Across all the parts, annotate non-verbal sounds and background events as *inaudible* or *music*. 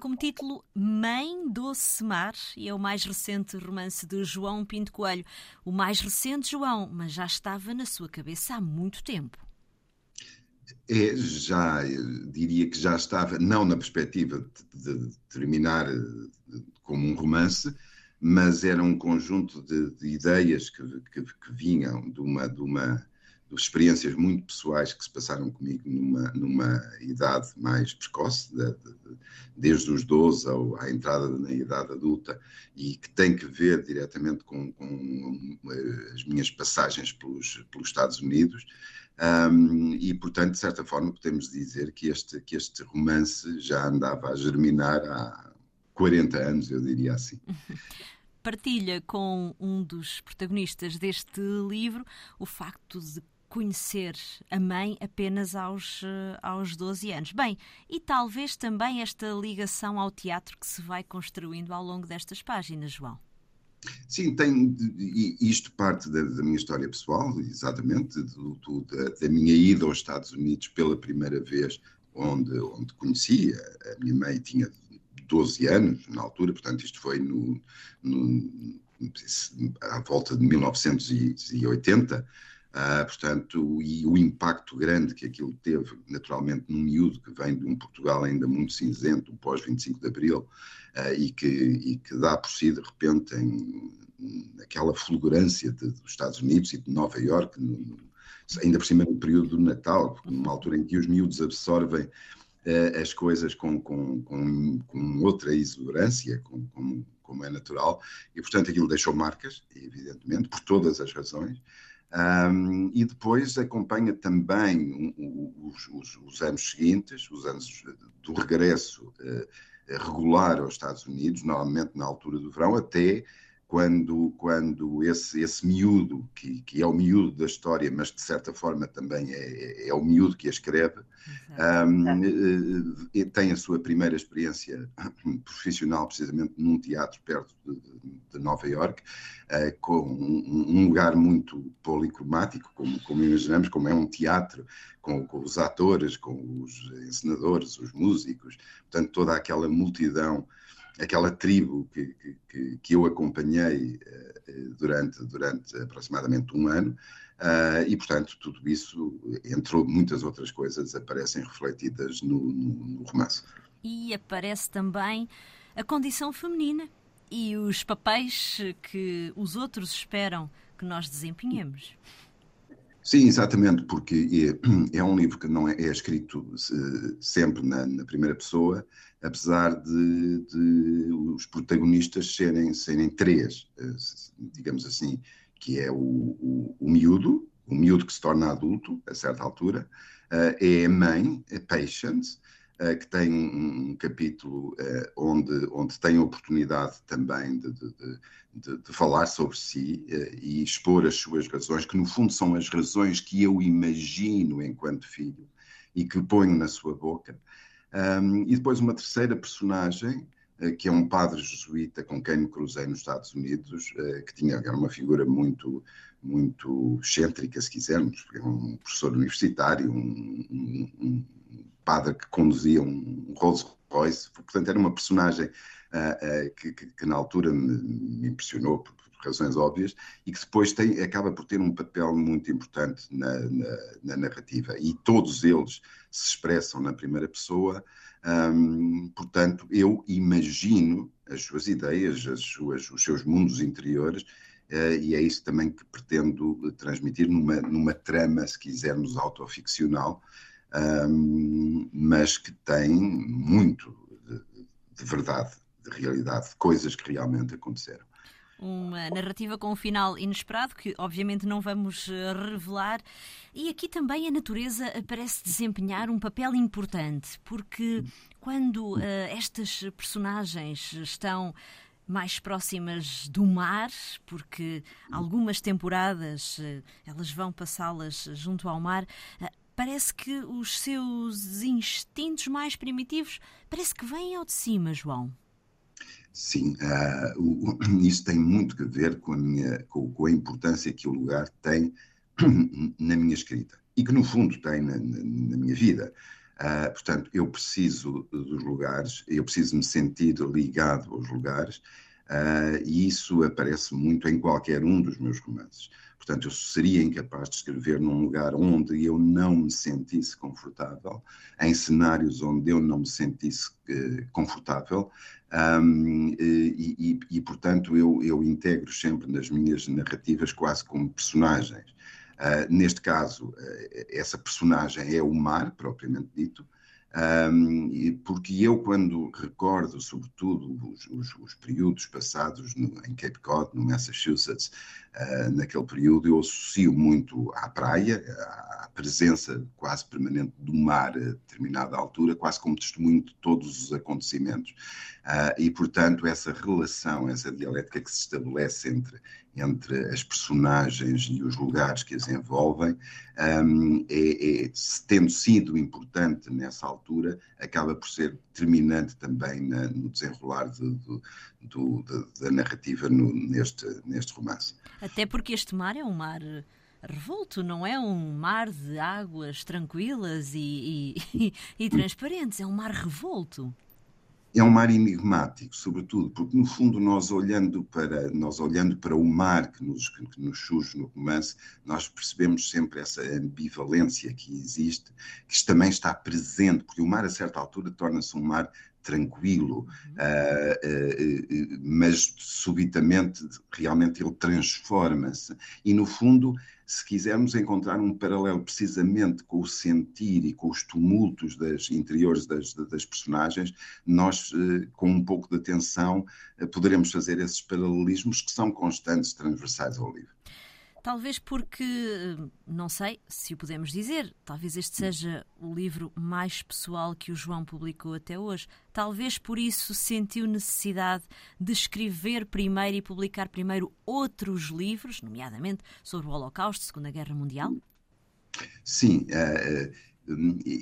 Como título Mãe Doce Mar e é o mais recente romance de João Pinto Coelho. O mais recente, João, mas já estava na sua cabeça há muito tempo. É, já diria que já estava, não na perspectiva de, de terminar eh, como um romance, mas era um conjunto de, de ideias que, que, que, vinham de uma, de uma de experiências muito pessoais que se passaram comigo numa, numa idade mais precoce, de, de, desde os 12 ao, à entrada na idade adulta, e que tem que ver diretamente com, com as minhas passagens pelos, pelos Estados Unidos. Um, e, portanto, de certa forma, podemos dizer que este, que este romance já andava a germinar há 40 anos, eu diria assim. Partilha com um dos protagonistas deste livro o facto de conhecer a mãe apenas aos, eh, aos 12 anos. Bem, e talvez também esta ligação ao teatro que se vai construindo ao longo destas páginas, João. Sim, tem, isto parte da, da minha história pessoal, exatamente, do, do, da, da, minha ida aos Estados Unidos pela primeira vez, onde, onde conheci, a, minha mãe tinha 12 anos na altura, portanto, isto foi no, no à volta de 1980. Uh, portanto, e o impacto grande que aquilo teve, naturalmente, num miúdo que vem de um Portugal ainda muito cinzento, pós-25 de Abril, uh, e, que, e que dá por si, de repente, em, aquela fulgurância de, dos Estados Unidos e de Nova Iorque, ainda por cima no período do Natal, numa altura em que os miúdos absorvem uh, as coisas com, com, com, com outra exuberância, com, com, como é natural, e portanto aquilo deixou marcas, evidentemente, por todas as razões. Um, e depois acompanha também os, os, os, anos seguintes, os anos do regresso uh, regular aos Estados Unidos, normalmente na altura do verão, até quando, quando esse, esse miúdo, que, que é o miúdo da história, mas de certa forma também é, é, é o miúdo que a escreve, um, eh, tem a sua primeira experiência *coughs* profissional precisamente num teatro perto de, de Nova York, uh, com um, um, lugar muito policromático, como, como imaginamos, como é um teatro, com, com os atores, com os encenadores, os músicos, portanto toda aquela multidão aquela tribo que, que, que eu acompanhei uh, durante, durante aproximadamente um ano, uh, e portanto tudo isso, entre muitas outras coisas, aparecem refletidas no, no, no romance. E aparece também a condição feminina e os papéis que os outros esperam que nós desempenhemos. Sim, exatamente, porque é, *clears throat* é um livro que não é, é escrito sempre na, na, primeira pessoa, apesar de, de, os protagonistas serem, serem três, eh, digamos assim, que é o, o, o miúdo, o miúdo que se torna adulto a certa altura, eh, é a mãe, a Patience, eh, que tem um, capítulo uh, onde, onde tem a oportunidade também de, de, de, de falar sobre si uh, e expor as suas razões, que no fundo são as razões que eu imagino enquanto filho e que ponho na sua boca. Um, e depois uma terceira personagem, que é um padre jesuíta com quem me cruzei nos Estados Unidos, que tinha era uma figura muito muito excêntrica, se quisermos, um professor universitário, um, um, padre que conduzia um Rolls Royce, portanto era uma personagem uh, uh, que, que, que, na altura me, me impressionou por, por, razões óbvias e que depois tem, acaba por ter um papel muito importante na, na, na narrativa. E todos eles se expressam na primeira pessoa, um, portanto eu imagino as suas ideias, as suas, os seus mundos interiores Uh, e é isso também que pretendo transmitir numa, numa trama, se quisermos, autoficcional, mas que tem muito de, de, verdade, de realidade, de coisas que realmente aconteceram. Uma narrativa com um final inesperado, que obviamente não vamos eh, revelar. E aqui também a natureza parece desempenhar um papel importante, porque quando uh, estas personagens estão mais próximas do mar, porque algumas temporadas eh, elas vão passá-las junto ao mar parece que os seus instintos mais primitivos parece que vêm ao de cima, João. Sim, uh, isso tem muito a ver com a, minha, com, com, a importância que o lugar tem *clears throat* na minha escrita e que no fundo tem na, na, na minha vida. Uh, portanto, eu preciso dos lugares, eu preciso me sentir ligado aos lugares, uh, e isso aparece muito em qualquer um dos meus romances. Portanto, eu seria incapaz de escrever num lugar onde eu não me sentisse confortável, em cenários onde eu não me sentisse uh, confortável, um, e, e, e, portanto, eu, eu integro sempre nas minhas narrativas quase como personagens. Uh, neste caso, uh, essa personagem é o mar, propriamente dito, um, porque eu, quando recordo, sobretudo, os, os, os períodos passados no, em Cape Cod, no Massachusetts, uh, naquele período, eu associo muito à praia, à, presença quase permanente do mar a determinada altura, quase como testemunho de todos os acontecimentos. Uh, e, portanto, essa relação, essa dialética que se estabelece entre, entre as personagens e os lugares que as envolvem, um, é, é, tendo sido importante nessa altura, acaba por ser determinante também na, no desenrolar de, de, de, da narrativa no, neste, neste romance. Até porque este mar é um mar revolto, não é um mar de águas tranquilas e, e, *laughs* e, transparentes, é um mar revolto. É um mar enigmático, sobretudo, porque no fundo nós olhando para nós olhando para o mar que nos, que nos surge no romance, nós percebemos sempre essa ambivalência que existe, que também está presente, porque o mar a certa altura torna-se um mar tranquilo, uh, uh, uh, mas subitamente realmente ele transforma-se e no fundo se quisermos encontrar um paralelo precisamente com o sentir e com os tumultos das interiores das, das personagens, nós, eh, com um pouco de atenção, eh, poderemos fazer esses paralelismos que são constantes, transversais ao livro. Talvez porque, não sei se o podemos dizer, talvez este seja o livro mais pessoal que o João publicou até hoje. Talvez por isso sentiu necessidade de escrever primeiro e publicar primeiro outros livros, nomeadamente sobre o Holocausto, Segunda Guerra Mundial? Sim, uh,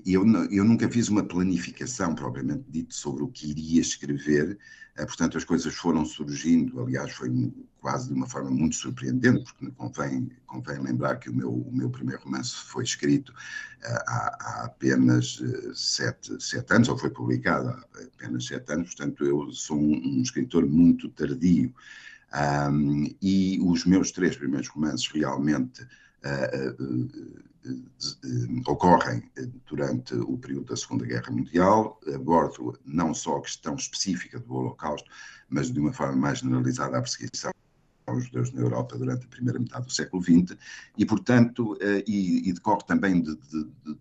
eu, eu nunca fiz uma planificação propriamente dito sobre o que iria escrever, eh, portanto as coisas foram surgindo, aliás foi quase de uma forma muito surpreendente, porque convém, convém lembrar que o meu, o meu primeiro romance foi escrito eh, há, há apenas eh, sete, sete anos, ou foi publicado há apenas sete anos, portanto eu sou um, um escritor muito tardio, um, e os meus três primeiros romances realmente ocorrem durante o período da Segunda Guerra Mundial, abordo não só a questão específica do Holocausto, mas de uma forma mais generalizada a perseguição aos judeus na Europa durante a primeira metade do século XX, e, portanto, e, e decorre também de, de, de,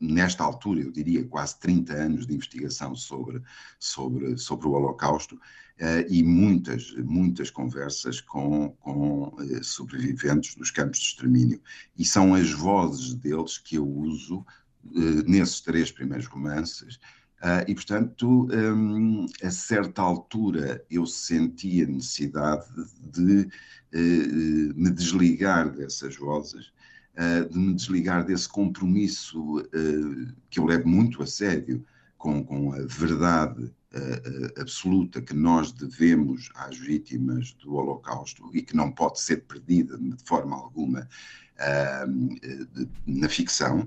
nesta altura, eu diria quase 30 anos de investigação sobre, sobre, sobre o Holocausto uh, e muitas, muitas conversas com, com uh, sobreviventes dos campos de extermínio. E são as vozes deles que eu uso uh, nesses três primeiros romances. e, portanto, um, a certa altura eu senti a necessidade de me desligar dessas vozes de me desligar desse compromisso uh, que eu levo muito a sério com, com a verdade uh, absoluta que nós devemos às vítimas do Holocausto e que não pode ser perdida de forma alguma na ficção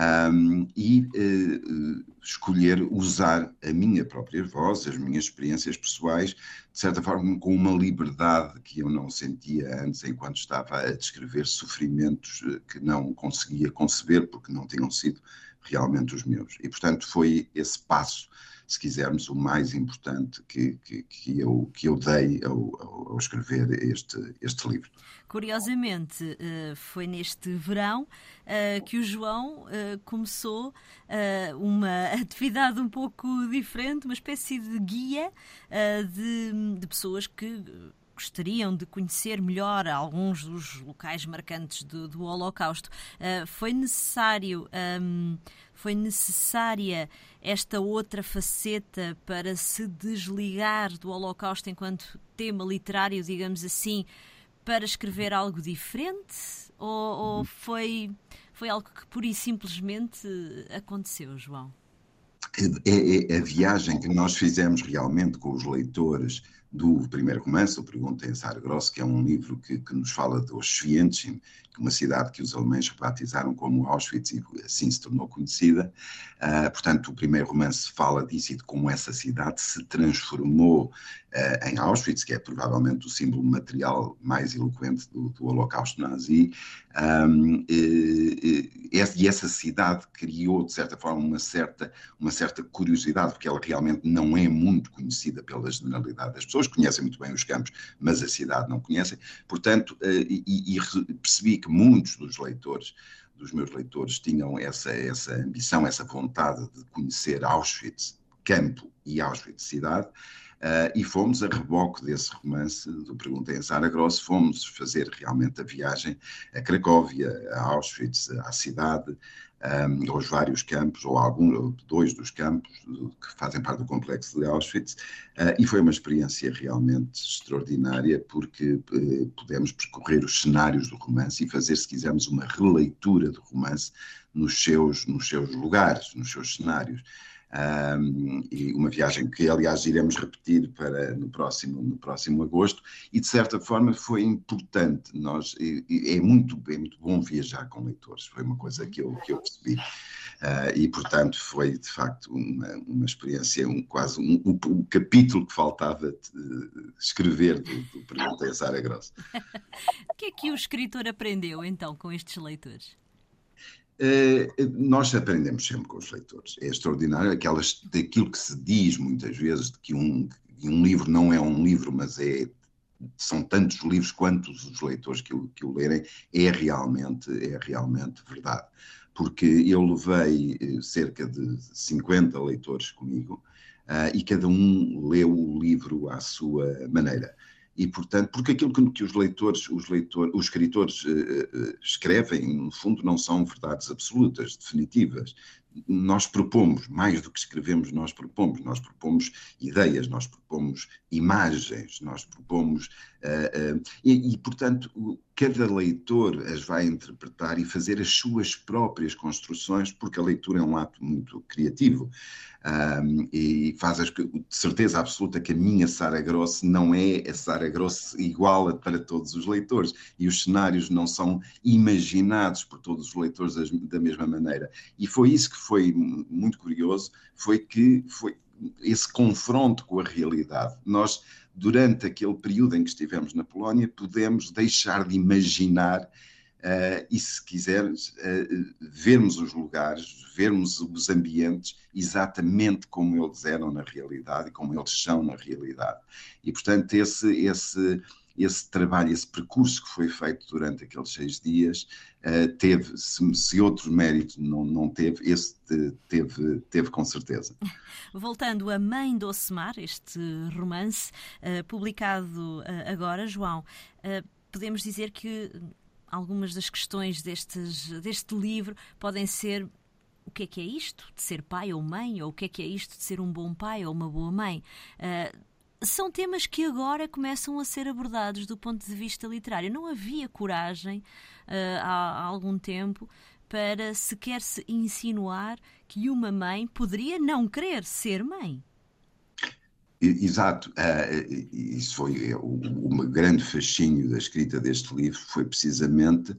um, e uh, escolher usar a minha própria voz, as minhas experiências pessoais, de certa forma com uma liberdade que eu não sentia antes enquanto estava a descrever sofrimentos eh, que não conseguia conceber porque não tinham sido realmente os meus. E, portanto, foi esse passo se quisermos, o mais importante que, que, que, eu, que eu dei ao, ao escrever este, este livro. Curiosamente, eh, foi neste verão eh, que o João eh, começou uma *laughs* atividade um pouco diferente, uma espécie de guia de, de pessoas que gostariam de conhecer melhor alguns dos locais marcantes do, do Holocausto. Uh, foi necessário, um, foi necessária esta outra faceta para se desligar do Holocausto enquanto tema literário, digamos assim, para escrever algo diferente? Ou, ou foi, foi algo que pura e simplesmente aconteceu, João? é, é, a viagem que nós fizemos realmente com os leitores do primeiro romance, o Pergunta em Sargross, que é um livro que, que nos fala de Auschwitz, uma cidade que os alemães rebatizaram como Auschwitz e assim se tornou conhecida. Uh, portanto, o primeiro romance fala disso e de como essa cidade se transformou uh, em Auschwitz, que é provavelmente o símbolo material mais eloquente do, do Holocausto nazi. Um, e, e, essa cidade criou, de certa forma, uma certa, uma certa curiosidade, porque ela realmente não é muito conhecida pela generalidade das pessoas, conhecem muito bem os campos, mas a cidade não conhecem. Portanto, uh, e, e percebi que muitos dos leitores, dos meus leitores, tinham essa, essa ambição, essa vontade de conhecer Auschwitz, campo e Auschwitz, cidade. Uh, e fomos a reboque desse romance, do Perguntei em Sara Gross, fomos fazer realmente a viagem a Cracóvia, a Auschwitz, à cidade, um, aos vários campos, ou algum, dois dos campos que fazem parte do complexo de Auschwitz, uh, e foi uma experiência realmente extraordinária, porque uh, pudemos percorrer os cenários do romance e fazer, se quisermos, uma releitura do romance nos seus, nos seus lugares, nos seus cenários um, e uma viagem que, aliás, iremos repetir para no próximo, no próximo agosto, e de certa forma foi importante. Nós, é, muito, é muito bom viajar com leitores, foi uma coisa que eu, que eu percebi. Uh, e, portanto, foi de facto uma, uma experiência, um, quase um, um, um capítulo que faltava de, escrever do, do Perguntei Sara Gross. *laughs* o que é que o escritor aprendeu então com estes leitores? Eh, nós aprendemos sempre com os leitores. É extraordinário aquelas, daquilo que se diz muitas vezes, de que um, que um livro não é um livro, mas é são tantos livros quantos os leitores que o, que o lerem, é realmente, é realmente verdade. Porque eu levei eh, cerca de 50 leitores comigo uh, e cada um leu o livro à sua maneira e portanto porque aquilo que, que os leitores os leitores os escritores uh, uh, escrevem no fundo não são verdades absolutas definitivas nós propomos mais do que escrevemos nós propomos. Nós propomos ideias nós propomos imagens nós propomos uh, e, e portanto cada leitor as vai interpretar e fazer as suas próprias construções porque a leitura é um ato muito criativo. E faz as, de certeza absoluta que a minha Sara Gross não é a Sara Gross igual para todos os leitores. E os cenários não são imaginados por todos os leitores da mesma maneira. E foi isso que foi muito curioso, foi que foi esse confronto com a realidade. Nós, durante aquele período em que estivemos na Polónia, pudemos deixar de imaginar Uh, e se quiseres, uh, vermos os lugares, vermos os ambientes exatamente como eles eram na realidade e como eles são na realidade. E, portanto, esse, esse, esse trabalho, esse percurso que foi feito durante aqueles seis dias, uh, teve, se, se, outro mérito não, não teve, esse teve, teve com certeza. *laughs* Voltando a Mãe do Ocemar, este romance, publicado agora, João, podemos dizer que algumas das questões destes, deste livro podem ser o que é que é isto de ser pai ou mãe, ou o que é que é isto de ser um bom pai ou uma boa mãe. Uh, são temas que agora começam a ser abordados do ponto de vista literário. Não havia coragem uh, há, há algum tempo para sequer se insinuar que uma mãe poderia não querer ser mãe. Exato, uh, isso foi o, o grande fascínio da escrita deste livro, foi precisamente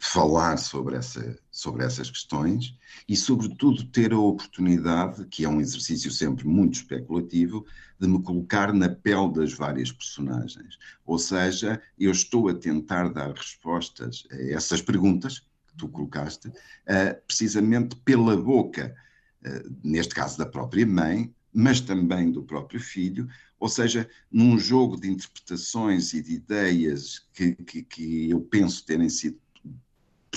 falar sobre, essa, sobre essas questões e, sobretudo, ter a oportunidade, que é um exercício sempre muito especulativo, de me colocar na pele das várias personagens. Ou seja, eu estou a tentar dar respostas a essas perguntas que tu colocaste, uh, precisamente pela boca, uh, neste caso da própria mãe, mas também do próprio filho, ou seja, num jogo de interpretações e de ideias que, que, que eu penso terem sido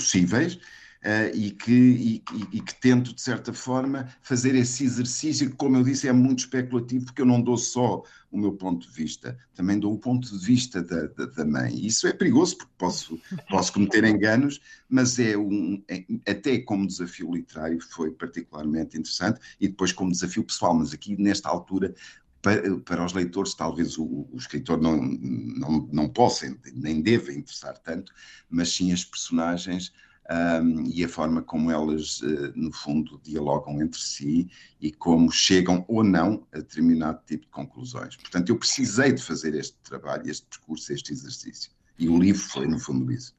possíveis, Uh, e, que, e, e, que tento, de certa forma, fazer esse exercício, que, como eu disse, é muito especulativo, porque eu não dou só o meu ponto de vista, também dou o ponto de vista da, da, da mãe. Isso é perigoso, porque posso, posso cometer enganos, mas é um, é, até como desafio literário foi particularmente interessante, e depois como desafio pessoal, mas aqui, nesta altura, para, para, os leitores, talvez o, o, escritor não, não, não possa nem deva interessar tanto, mas sim as personagens um, e a forma como elas, uh, no fundo, dialogam entre si e como chegam ou não a determinado tipo de conclusões. Portanto, eu precisei de fazer este trabalho, este percurso, este exercício. E o livro foi, no fundo, isso.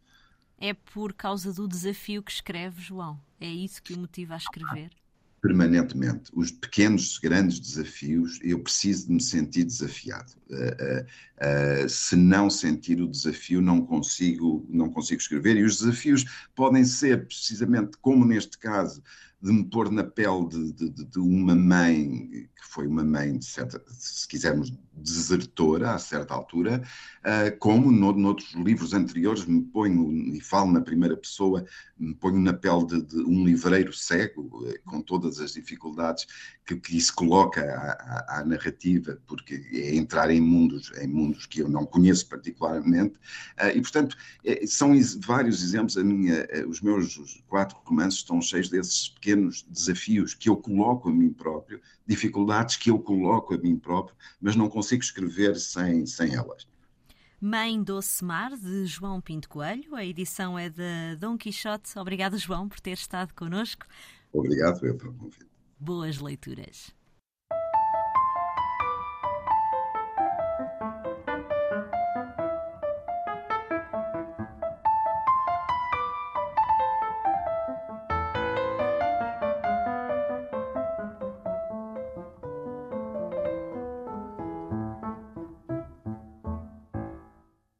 É por causa do desafio que escreve, João? É isso que o motiva a escrever? Permanentemente. Os pequenos, grandes desafios, eu preciso de me sentir desafiado. Uh, uh, uh, se não sentir o desafio, não consigo, não consigo escrever. E os desafios podem ser, precisamente como neste caso, de me pôr na pele de, de, de uma mãe, que foi uma mãe, de certa, se quisermos, desertora a certa altura, uh, como no, noutros livros anteriores me ponho, e falo na primeira pessoa, me ponho na pele de, de um livreiro cego, uh, com todas as dificuldades que, que isso coloca à, à, à, narrativa, porque é entrar em mundos, em mundos que eu não conheço particularmente, uh, e portanto é, são vários exemplos, a minha, os meus quatro romances estão cheios desses pequenos desafios que eu coloco a mim próprio, dificuldades que eu coloco a mim próprio, mas não consigo escrever sem, sem elas. Mãe Doce Mar, de João Pinto Coelho. A edição é de Dom Quixote. Obrigado, João, por ter estado connosco. Obrigado eu pelo convite. Boas leituras.